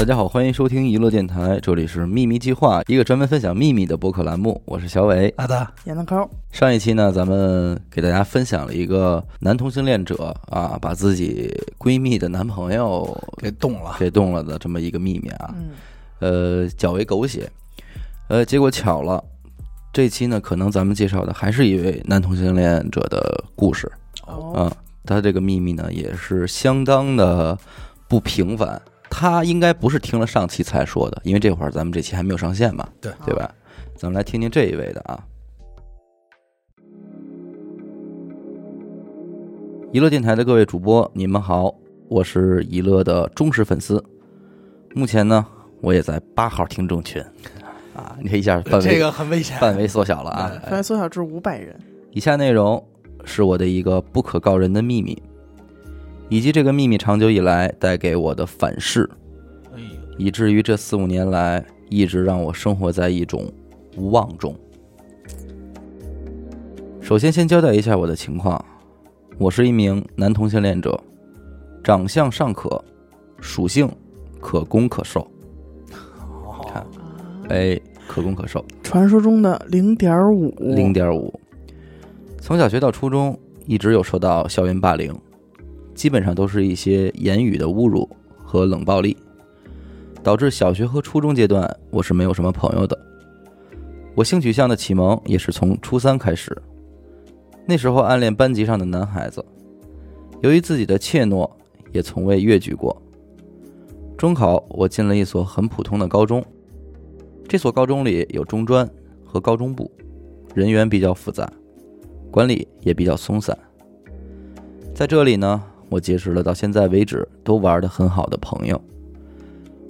大家好，欢迎收听娱乐电台，这里是秘密计划，一个专门分享秘密的播客栏目。我是小伟。阿达，闫德抠，上一期呢，咱们给大家分享了一个男同性恋者啊，把自己闺蜜的男朋友给动了，给动了的这么一个秘密啊，嗯，呃，较为狗血。呃，结果巧了，这期呢，可能咱们介绍的还是一位男同性恋者的故事哦，啊。他这个秘密呢，也是相当的不平凡。他应该不是听了上期才说的，因为这会儿咱们这期还没有上线嘛，对对吧？咱们来听听这一位的啊。娱乐电台的各位主播，你们好，我是娱乐的忠实粉丝。目前呢，我也在八号听众群啊，你看一下范围，这个很危险。范围缩小了啊。范围缩小至五百人，以下内容是我的一个不可告人的秘密，以及这个秘密长久以来带给我的反噬，以至于这四五年来一直让我生活在一种无望中。首先，先交代一下我的情况，我是一名男同性恋者，长相尚可，属性可攻可受，看，哎，可攻可受。传说中的零点五，零点五。从小学到初中，一直有受到校园霸凌，基本上都是一些言语的侮辱和冷暴力，导致小学和初中阶段我是没有什么朋友的。我性取向的启蒙也是从初三开始，那时候暗恋班级上的男孩子，由于自己的怯懦，也从未越矩过。中考我进了一所很普通的高中，这所高中里有中专和高中部，人员比较复杂，管理也比较松散。在这里呢，我结识了到现在为止都玩得很好的朋友。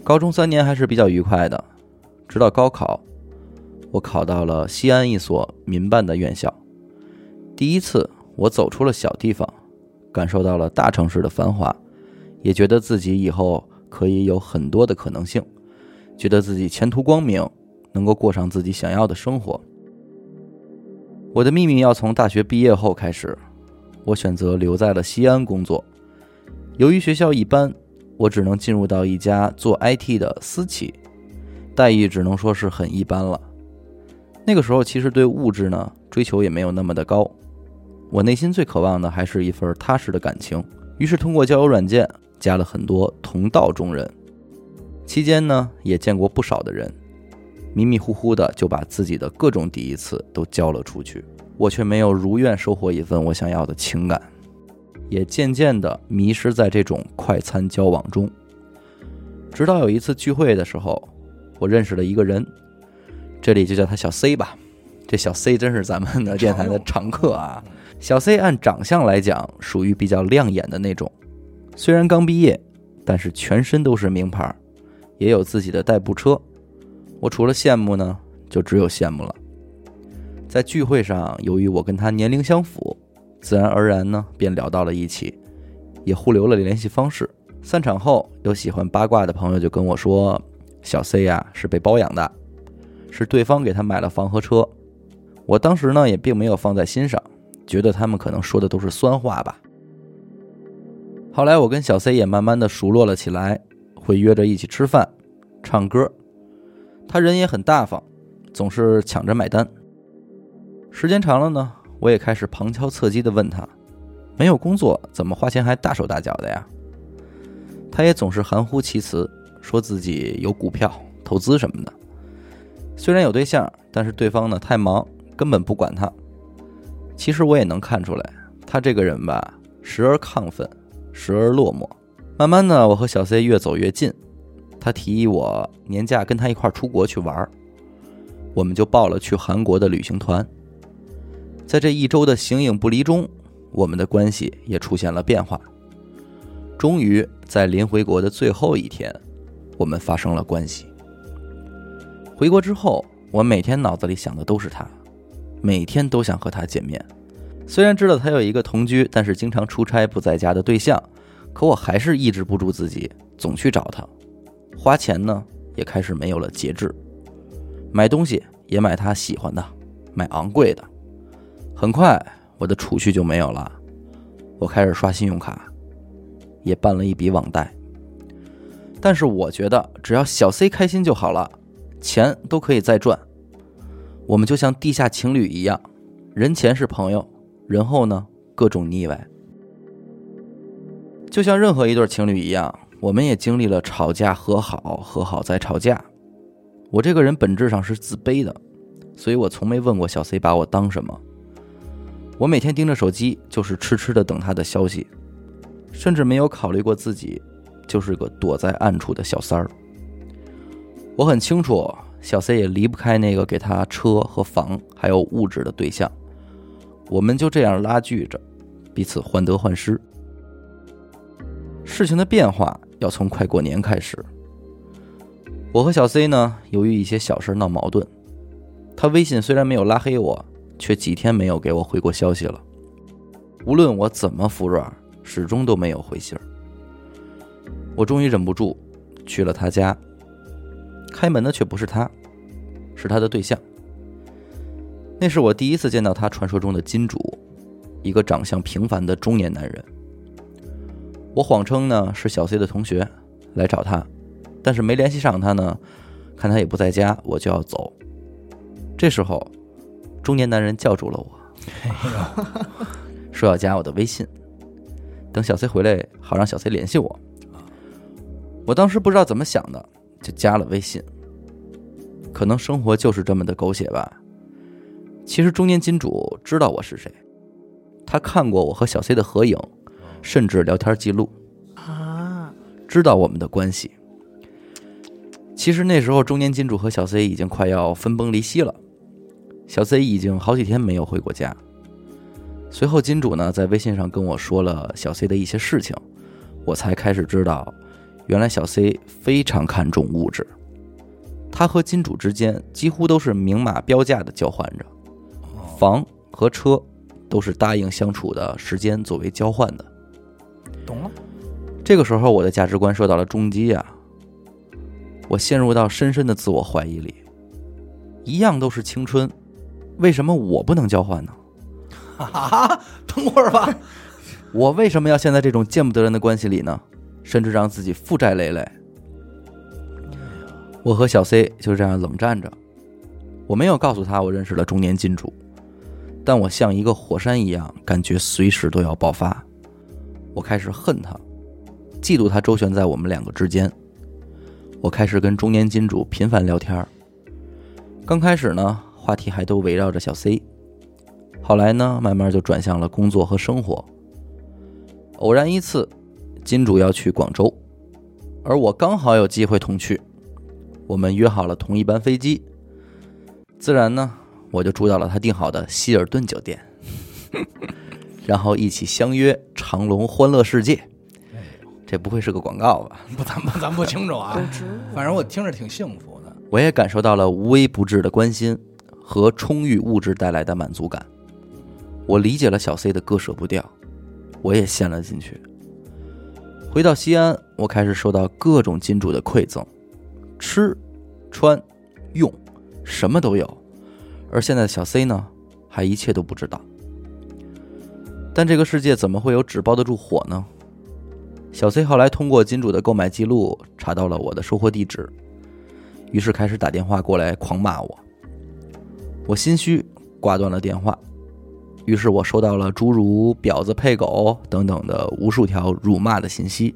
高中三年还是比较愉快的，直到高考，我考到了西安一所民办的院校。第一次，我走出了小地方，感受到了大城市的繁华，也觉得自己以后可以有很多的可能性，觉得自己前途光明，能够过上自己想要的生活。我的秘密要从大学毕业后开始，我选择留在了西安工作。由于学校一般，我只能进入到一家做 IT 的私企，待遇只能说是很一般了。那个时候其实对物质呢追求也没有那么的高，我内心最渴望的还是一份踏实的感情。于是通过交友软件加了很多同道中人，期间呢也见过不少的人。迷迷糊糊的就把自己的各种第一次都交了出去，我却没有如愿收获一份我想要的情感，也渐渐的迷失在这种快餐交往中。直到有一次聚会的时候，我认识了一个人，这里就叫他小 C 吧。这小 C 真是咱们的电台的常客啊。小 C 按长相来讲，属于比较亮眼的那种，虽然刚毕业，但是全身都是名牌，也有自己的代步车。我除了羡慕呢，就只有羡慕了。在聚会上，由于我跟他年龄相符，自然而然呢便聊到了一起，也互留了联系方式。散场后，有喜欢八卦的朋友就跟我说，小 C 呀、是被包养的，是对方给他买了房和车。我当时呢也并没有放在心上，觉得他们可能说的都是酸话吧。后来我跟小 C 也慢慢的熟络了起来，会约着一起吃饭、唱歌。他人也很大方，总是抢着买单。时间长了呢，我也开始旁敲侧击的问他：“没有工作，怎么花钱还大手大脚的呀？”他也总是含糊其辞，说自己有股票投资什么的。虽然有对象，但是对方呢太忙，根本不管他。其实我也能看出来，他这个人吧，时而亢奋，时而落寞。慢慢的，我和小 C 越走越近。他提议我年假跟他一块儿出国去玩儿，我们就报了去韩国的旅行团。在这一周的形影不离中，我们的关系也出现了变化。终于在临回国的最后一天，我们发生了关系。回国之后，我每天脑子里想的都是他，每天都想和他见面。虽然知道他有一个同居，但是经常出差不在家的对象，可我还是抑制不住自己，总去找他。花钱呢，也开始没有了节制，买东西也买他喜欢的，买昂贵的。很快，我的储蓄就没有了，我开始刷信用卡，也办了一笔网贷。但是我觉得只要小 C 开心就好了，钱都可以再赚。我们就像地下情侣一样，人前是朋友，人后呢各种腻歪。就像任何一对情侣一样，我们也经历了吵架、和好、和好再吵架。我这个人本质上是自卑的，所以我从没问过小 C 把我当什么。我每天盯着手机，就是痴痴的等他的消息，甚至没有考虑过自己就是个躲在暗处的小三儿。我很清楚，小 C 也离不开那个给他车和房还有物质的对象，我们就这样拉锯着，彼此患得患失。事情的变化要从快过年开始。我和小 C 呢，由于一些小事闹矛盾。他微信虽然没有拉黑我，却几天没有给我回过消息了。无论我怎么服软，始终都没有回信儿。我终于忍不住去了他家。开门的却不是他，是他的对象。那是我第一次见到他传说中的金主，一个长相平凡的中年男人。我谎称呢是小 C 的同学来找他。但是没联系上他呢，看他也不在家，我就要走。这时候，中年男人叫住了我，说要加我的微信，等小 C 回来，好让小 C 联系我。我当时不知道怎么想的，就加了微信。可能生活就是这么的狗血吧。其实中年金主知道我是谁，他看过我和小 C 的合影，甚至聊天记录啊，知道我们的关系。其实那时候，中年金主和小 C 已经快要分崩离析了。小 C 已经好几天没有回过家。随后，金主呢在微信上跟我说了小 C 的一些事情，我才开始知道，原来小 C 非常看重物质。他和金主之间几乎都是明码标价的交换着，房和车都是答应相处的时间作为交换的。懂了。这个时候，我的价值观受到了冲击啊。我陷入到深深的自我怀疑里，一样都是青春，为什么我不能交换呢？啊，等会儿吧，我为什么要陷在这种见不得人的关系里呢？甚至让自己负债累累。我和小 C 就这样冷战着，我没有告诉他我认识了中年金主，但我像一个火山一样，感觉随时都要爆发。我开始恨他，嫉妒他周旋在我们两个之间。我开始跟中年金主频繁聊天刚开始呢，话题还都围绕着小 C，后来呢，慢慢就转向了工作和生活。偶然一次，金主要去广州，而我刚好有机会同去，我们约好了同一班飞机，自然呢，我就住到了他订好的希尔顿酒店，然后一起相约长隆欢乐世界。这不会是个广告吧？不，咱不，咱不清楚啊。反正我听着挺幸福的。我也感受到了无微不至的关心和充裕物质带来的满足感。我理解了小 C 的割舍不掉，我也陷了进去。回到西安，我开始受到各种金主的馈赠，吃、穿、用，什么都有。而现在的小 C 呢，还一切都不知道。但这个世界怎么会有纸包得住火呢？小 C 后来通过金主的购买记录查到了我的收货地址，于是开始打电话过来狂骂我。我心虚，挂断了电话。于是我收到了诸如“婊子配狗”等等的无数条辱骂的信息。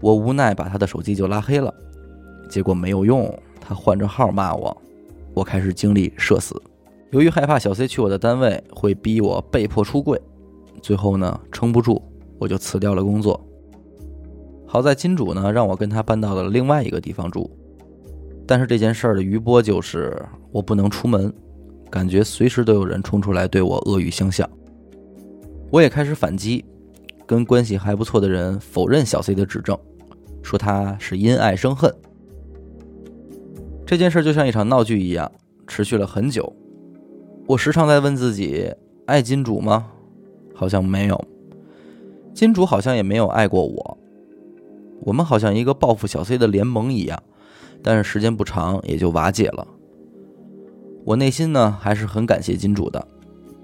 我无奈把他的手机就拉黑了，结果没有用，他换着号骂我。我开始经历社死。由于害怕小 C 去我的单位会逼我被迫出柜，最后呢撑不住，我就辞掉了工作。好在金主呢让我跟他搬到了另外一个地方住，但是这件事儿的余波就是我不能出门，感觉随时都有人冲出来对我恶语相向。我也开始反击，跟关系还不错的人否认小 C 的指证，说他是因爱生恨。这件事就像一场闹剧一样，持续了很久。我时常在问自己：爱金主吗？好像没有，金主好像也没有爱过我。我们好像一个报复小 C 的联盟一样，但是时间不长也就瓦解了。我内心呢还是很感谢金主的，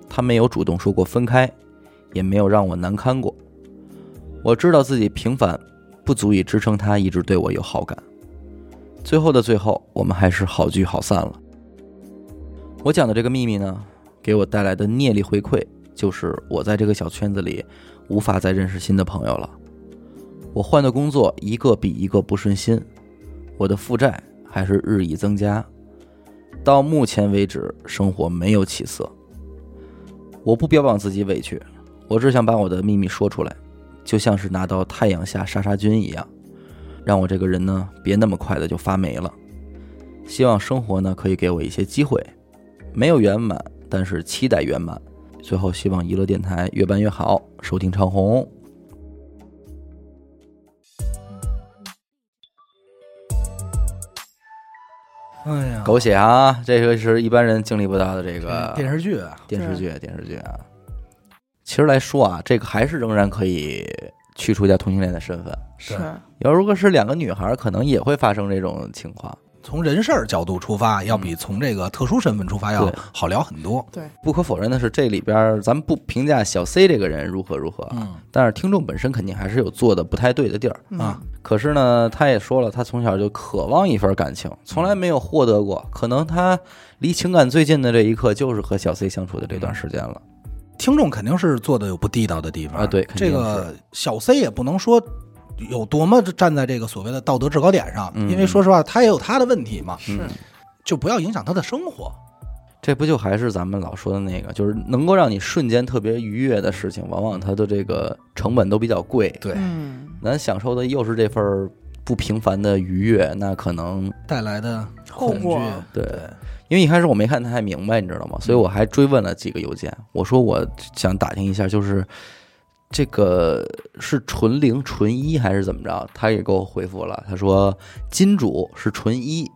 他没有主动说过分开，也没有让我难堪过。我知道自己平凡，不足以支撑他一直对我有好感。最后的最后，我们还是好聚好散了。我讲的这个秘密呢，给我带来的业力回馈，就是我在这个小圈子里无法再认识新的朋友了。我换的工作一个比一个不顺心，我的负债还是日益增加。到目前为止，生活没有起色。我不标榜自己委屈，我只想把我的秘密说出来，就像是拿到太阳下杀杀菌一样，让我这个人呢别那么快的就发霉了。希望生活呢可以给我一些机会，没有圆满，但是期待圆满。最后，希望娱乐电台越办越好，收听长虹。哎呀，狗血啊！这个是一般人经历不到的这个电视剧啊，电视剧，电视剧啊。其实来说啊，这个还是仍然可以去除掉同性恋的身份。是要如果是两个女孩，可能也会发生这种情况。从人事儿角度出发，要比从这个特殊身份出发要好聊很多。对，不可否认的是，这里边儿咱们不评价小 C 这个人如何如何，嗯但是听众本身肯定还是有做的不太对的地儿。嗯啊，可是呢，他也说了，他从小就渴望一份感情，从来没有获得过。可能他离情感最近的这一刻，就是和小 C 相处的这段时间了。听众肯定是做的有不地道的地方啊对这个小 C 也不能说有多么站在这个所谓的道德制高点上，嗯因为说实话，他也有他的问题嘛，是嗯就不要影响他的生活。这不就还是咱们老说的那个，就是能够让你瞬间特别愉悦的事情，往往它的这个成本都比较贵。对嗯，咱享受的又是这份不平凡的愉悦，那可能带来的恐惧后果，对，因为一开始我没看太明白，你知道吗？所以我还追问了几个邮件，我说我想打听一下，就是这个是纯零纯一还是怎么着？他也给我回复了，他说金主是纯一，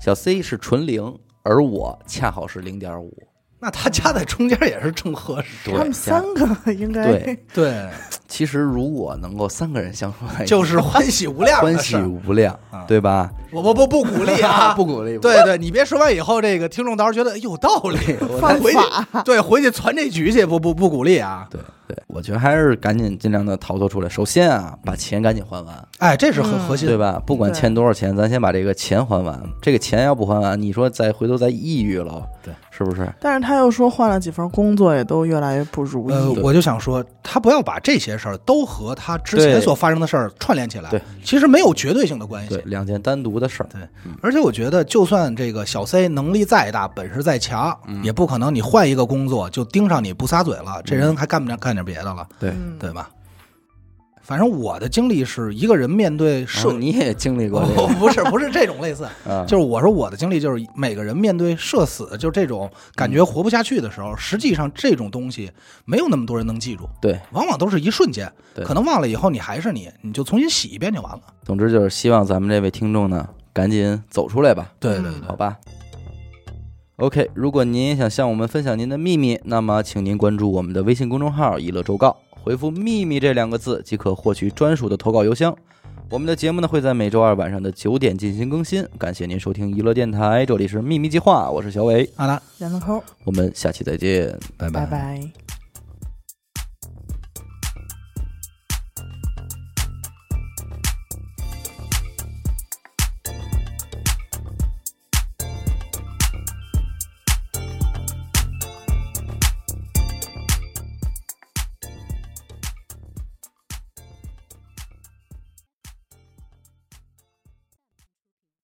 小 C 是纯零，而我恰好是零点五。那他夹在中间也是正合适。他们三个应该对 对，其实如果能够三个人相处在一起，就是欢喜无量欢喜。无量啊，对吧？我不不不鼓励啊，不鼓励。对对，你别说完以后，这个听众到时候觉得哎有道理，犯回去法，对回去传这局去，不不不鼓励啊。对对，我觉得还是赶紧尽量的逃脱出来。首先啊，把钱赶紧还完，哎，这是核嗯核心对吧？不管欠多少钱，咱先把这个钱还完。这个钱要不还完，你说再回头再抑郁了，对，是不是？但是他又说换了几份工作，也都越来越不如呃，意。呃我就想说，他不要把这些事儿都和他之前所发生的事儿串联起来。对，其实没有绝对性的关对系。，两件单独的事儿。对而且我觉得，就算这个小 C 能力再大，本事再强，嗯也不可能你换一个工作就盯上你不撒嘴了，这嗯人还干不了干点别的了，对，嗯，对吧？反正我的经历是一个人面对然社后，你也经历过不是不是这种类似，啊？就是我说我的经历就是每个人面对社死，就这种感觉活不下去的时候，实际上这种东西没有那么多人能记住，对，往往都是一瞬间，可能忘了以后你还是你，你就重新洗一遍就完了。总之就是希望咱们这位听众呢，赶紧走出来吧。对对对好吧。OK，如果您也想向我们分享您的秘密，那么请您关注我们的微信公众号“一乐周告”，回复“秘密”这两个字即可获取专属的投稿邮箱。我们的节目呢会在每周二晚上的九点进行更新。感谢您收听娱乐电台，这里是秘密计划，我是小伟，好的，闫子抠，我们下期再见。拜拜拜。